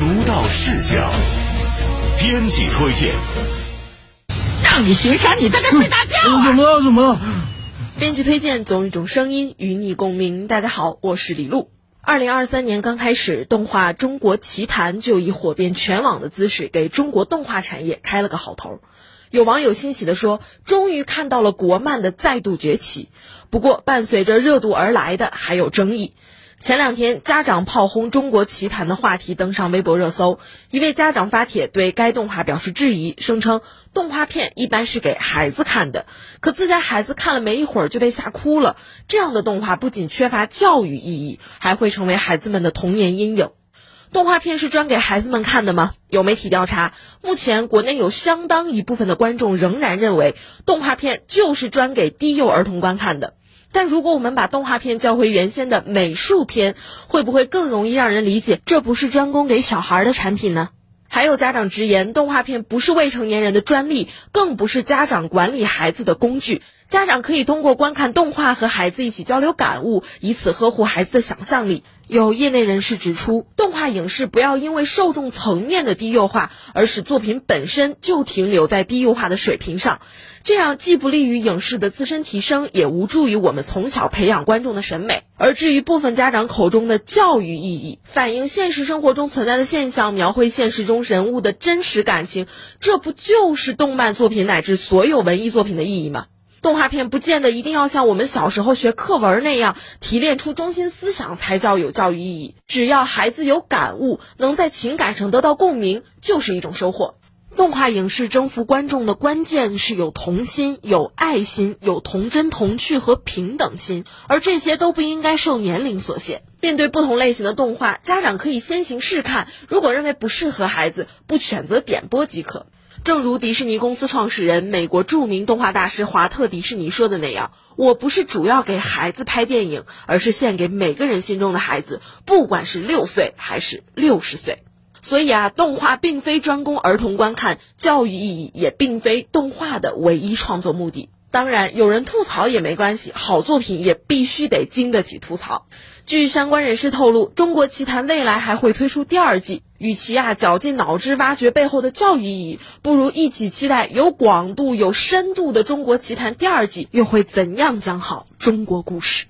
独到视角，编辑推荐。让你巡山，你在这睡大觉啊？怎么了？怎么了？编辑推荐，总有一种声音与你共鸣。大家好，我是李璐。二零二三年刚开始，动画《中国奇谭》就以火遍全网的姿势，给中国动画产业开了个好头。有网友欣喜地说：“终于看到了国漫的再度崛起。”不过，伴随着热度而来的还有争议。前两天，家长炮轰《中国奇谭》的话题登上微博热搜。一位家长发帖对该动画表示质疑，声称动画片一般是给孩子看的，可自家孩子看了没一会儿就被吓哭了。这样的动画不仅缺乏教育意义，还会成为孩子们的童年阴影。动画片是专给孩子们看的吗？有媒体调查，目前国内有相当一部分的观众仍然认为动画片就是专给低幼儿童观看的。但如果我们把动画片叫回原先的美术片，会不会更容易让人理解这不是专供给小孩的产品呢？还有家长直言，动画片不是未成年人的专利，更不是家长管理孩子的工具。家长可以通过观看动画和孩子一起交流感悟，以此呵护孩子的想象力。有业内人士指出，动画影视不要因为受众层面的低幼化，而使作品本身就停留在低幼化的水平上，这样既不利于影视的自身提升，也无助于我们从小培养观众的审美。而至于部分家长口中的教育意义，反映现实生活中存在的现象，描绘现实中人物的真实感情，这不就是动漫作品乃至所有文艺作品的意义吗？动画片不见得一定要像我们小时候学课文那样提炼出中心思想才叫有教育意义。只要孩子有感悟，能在情感上得到共鸣，就是一种收获。动画影视征服观众的关键是有童心、有爱心、有童真童趣和平等心，而这些都不应该受年龄所限。面对不同类型的动画，家长可以先行试看，如果认为不适合孩子，不选择点播即可。正如迪士尼公司创始人、美国著名动画大师华特·迪士尼说的那样：“我不是主要给孩子拍电影，而是献给每个人心中的孩子，不管是六岁还是六十岁。”所以啊，动画并非专供儿童观看，教育意义也并非动画的唯一创作目的。当然，有人吐槽也没关系，好作品也必须得经得起吐槽。据相关人士透露，《中国奇谭》未来还会推出第二季。与其啊绞尽脑汁挖掘背后的教育意义，不如一起期待有广度、有深度的《中国奇谭》第二季又会怎样讲好中国故事。